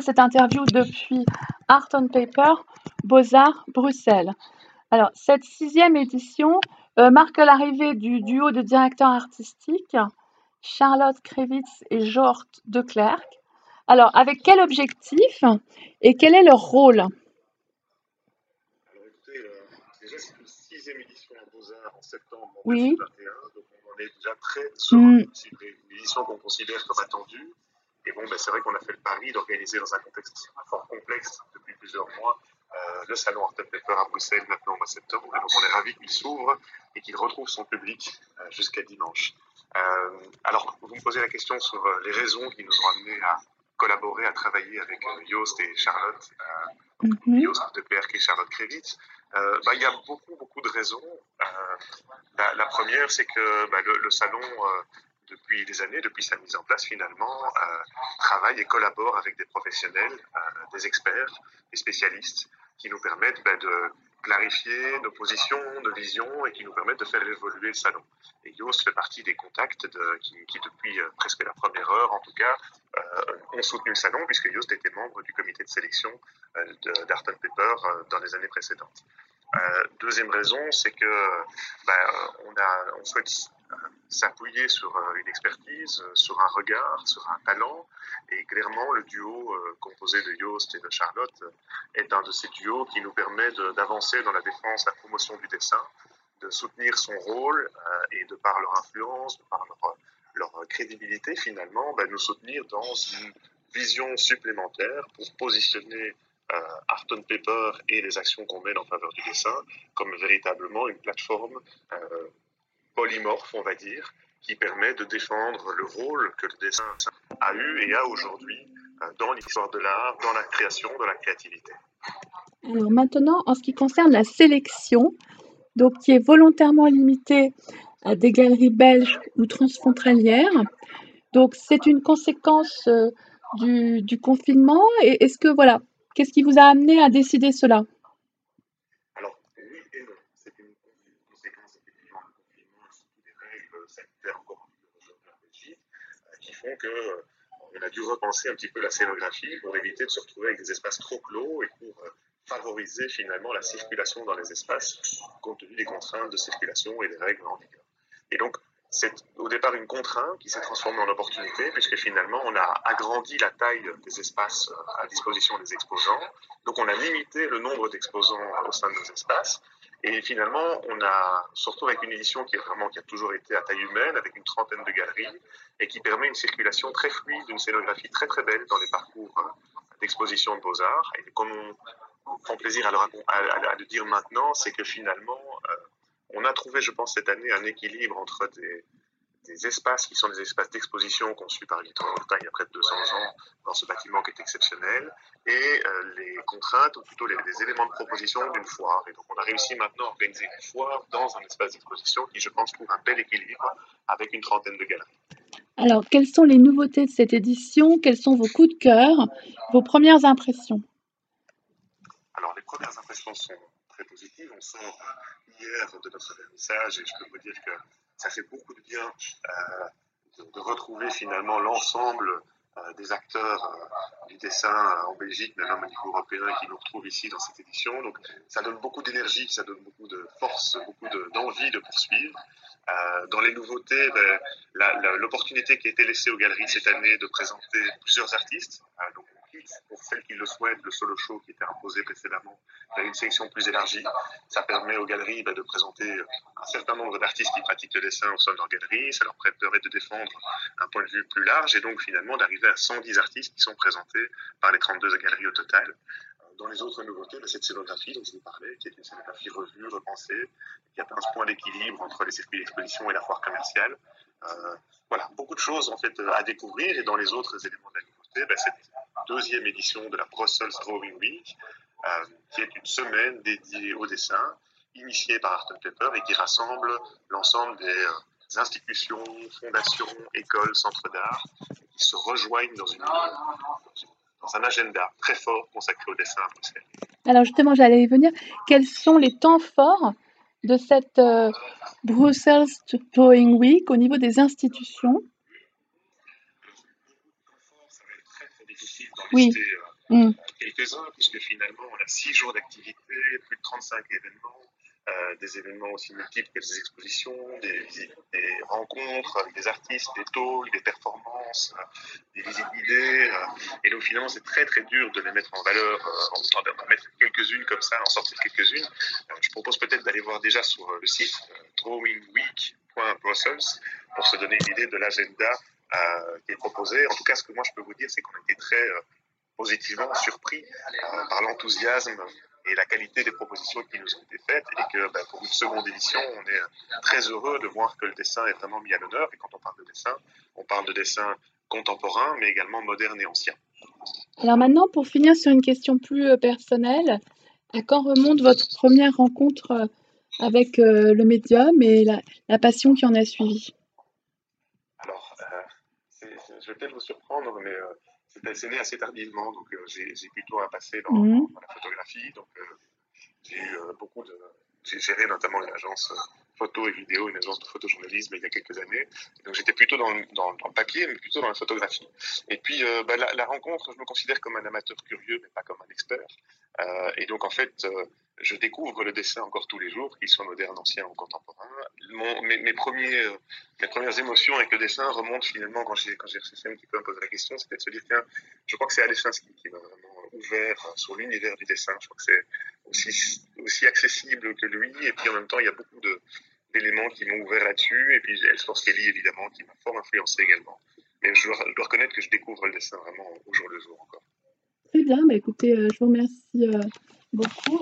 cette interview depuis Art on Paper, Beaux-Arts, Bruxelles. Alors, cette sixième édition euh, marque l'arrivée du duo de directeurs artistiques, Charlotte Krevitz et Jort de Klerk. Alors, avec quel objectif et quel est leur rôle? Alors, écoutez, euh, déjà, c'est une sixième édition à Beaux-Arts en septembre oui. 2021, donc on est déjà très sur mm. une édition qu'on considère comme attendue. Et bon, ben, c'est vrai qu'on a fait le pari d'organiser dans un contexte fort complexe depuis plusieurs mois euh, le salon Art Pepper à Bruxelles maintenant au mois de septembre. Et donc on est ravis qu'il s'ouvre et qu'il retrouve son public euh, jusqu'à dimanche. Euh, alors, vous me posez la question sur les raisons qui nous ont amenés à collaborer, à travailler avec Joost et Charlotte, mm -hmm. Joost de Klerk et Charlotte Krevitz. Bah, il y a beaucoup, beaucoup de raisons. La, première, c'est que bah, le, le, salon depuis des années, depuis sa mise en place finalement, euh, travaille et collabore avec des professionnels, euh, des experts, des spécialistes qui nous permettent ben, de clarifier nos positions, nos visions et qui nous permettent de faire évoluer le salon. Et Yoast fait partie des contacts qui, depuis euh, presque la première heure, en tout cas, ont soutenu le salon puisque Yoast était membre du comité de sélection euh, d'Art Paper dans les années précédentes. Deuxième raison, c'est que ben, on, a, on souhaite s'appuyer sur euh, une expertise, euh, sur un regard, sur un talent. Et clairement, le duo euh, composé de Yost et de Charlotte est un de ces duos qui nous permet d'avancer dans la défense, la promotion du dessin, de soutenir son rôle et de par leur influence, de par leur, crédibilité finalement, bah, nous soutenir dans une vision supplémentaire pour positionner euh, Art Paper et les actions qu'on mène en faveur du dessin comme véritablement une plateforme polymorphe, on va dire, qui permet de défendre le rôle que le dessin a eu et a aujourd'hui euh, dans l'histoire de l'art, dans la création, dans la créativité. Alors maintenant, en ce qui concerne la sélection, donc qui est volontairement limitée à des galeries belges ou transfrontalières, donc c'est une conséquence euh, du, du, confinement. Et est-ce que voilà, qu'est-ce qui vous a amené à décider cela? Font que euh, on a dû repenser un petit peu la scénographie pour éviter de se retrouver avec des espaces trop clos et pour euh, favoriser finalement la circulation dans les espaces compte tenu des contraintes de circulation et des règles en vigueur. Et donc, c'est au départ une contrainte qui s'est transformée en opportunité puisque finalement on a agrandi la taille des espaces euh, à disposition des exposants. Donc on a limité le nombre d'exposants au sein de nos espaces et finalement, on a surtout avec une édition qui est vraiment qui a toujours été à taille humaine, avec une trentaine de galeries, et qui permet une circulation très fluide, une scénographie très très belle dans les parcours euh, d'exposition de beaux-arts. Et comme on, prend plaisir à le, à, à le dire maintenant, c'est que finalement, euh, on a trouvé, je pense, cette année un équilibre entre des, des espaces qui sont des espaces d'exposition conçus par Guitron il y a près de 200 ans dans ce bâtiment qui est exceptionnel et euh, les contraintes ou plutôt les, les éléments de proposition d'une foire. Et donc on a réussi maintenant à organiser une foire dans un espace d'exposition qui je pense trouve un bel équilibre avec une trentaine de galeries. Alors quelles sont les nouveautés de cette édition? Quels sont vos coups de cœur? Vos premières impressions? Alors les premières impressions sont très positives. On sort de notre vernissage et je peux vous dire que ça fait beaucoup de bien euh, de, retrouver finalement l'ensemble euh, des acteurs euh, du dessin en Belgique, mais même au niveau européen, qui nous retrouvent ici dans cette édition. Donc ça donne beaucoup d'énergie, ça donne beaucoup de force, beaucoup d'envie de, poursuivre. Dans les nouveautés, ben, l'opportunité qui a été laissée aux galeries cette année de présenter plusieurs artistes. Donc pour celles qui le souhaitent, le solo show qui était imposé précédemment une sélection plus élargie. Ça permet aux galeries bah, de présenter un certain nombre d'artistes qui pratiquent le dessin au sein de leur galerie. Ça leur permet de défendre un point de vue plus large et donc finalement d'arriver à 110 artistes qui sont présentés par les 32 galeries au total. Dans les autres nouveautés, bah, cette scénographie dont je vous parlais, qui est une scénographie revue, repensée, qui atteint ce point d'équilibre entre les circuits d'exposition et la foire commerciale. Euh, voilà, beaucoup de choses en fait à découvrir et dans les autres éléments de la bah, cette deuxième édition de la Brussels Drawing Week, euh, qui est une semaine dédiée au dessin, initiée par Art Paper et qui rassemble l'ensemble des euh, institutions, fondations, écoles, centres d'art, qui se rejoignent dans un agenda très fort consacré au dessin à Bruxelles. Alors justement, j'allais y venir. Quels sont les temps forts de cette euh, Brussels Drawing Week au niveau des institutions? D'en lister mmh. quelques-uns, puisque finalement, on a six jours d'activité, plus de 35 événements, euh, des événements aussi multiples que des expositions, des, des, rencontres avec des artistes, des talks, des performances, euh, des visites guidées. Euh, et donc finalement, c'est très très dur de les mettre en valeur, en d'en mettre quelques-unes comme ça, en sortir quelques-unes. je propose peut-être d'aller voir déjà sur le site drawingweek.brussels pour se donner une idée de l'agenda qui est proposé. En tout cas, ce que moi je peux vous dire, c'est qu'on a été très positivement surpris par l'enthousiasme et la qualité des propositions qui nous ont été faites et que ben, pour une seconde édition, on est très heureux de voir que le dessin est vraiment mis à l'honneur. Et quand on parle de dessin, on parle de dessin contemporain, mais également moderne et ancien. Alors maintenant, pour finir sur une question plus euh, personnelle, à quand remonte votre première rencontre euh, avec euh, le médium et la, passion qui en a suivi? Je vais peut-être vous surprendre, mais c'est né assez tardivement, donc euh, j'ai plutôt un passé dans, mmh. dans, la photographie. Donc euh, j'ai eu euh, beaucoup de. J'ai géré notamment une agence photo et vidéo, une agence de photojournalisme il y a quelques années. Donc j'étais plutôt dans, dans, le papier, mais plutôt dans la photographie. Et puis bah, la, rencontre, je me considère comme un amateur curieux, mais pas comme un expert. Euh, et donc en fait, je découvre le dessin encore tous les jours, qu'il soit moderne, ancien ou contemporain. Mon, mes, premiers, euh, mes premières émotions avec le dessin remontent finalement quand j'ai quand j'ai reçu un petit peu me poser la question, c'était de se dire tiens, je crois que c'est Alechinsky qui m'a vraiment ouvert sur l'univers du dessin. Je crois que c'est aussi accessible que lui, et puis en même temps il y a beaucoup d'éléments qui m'ont ouvert là-dessus, et puis Elsforce Kelly évidemment qui m'a fort influencé également. Mais je dois, je dois, reconnaître que je découvre le dessin vraiment au jour le jour encore. Très bien, bah écoutez, euh, je vous remercie euh, beaucoup.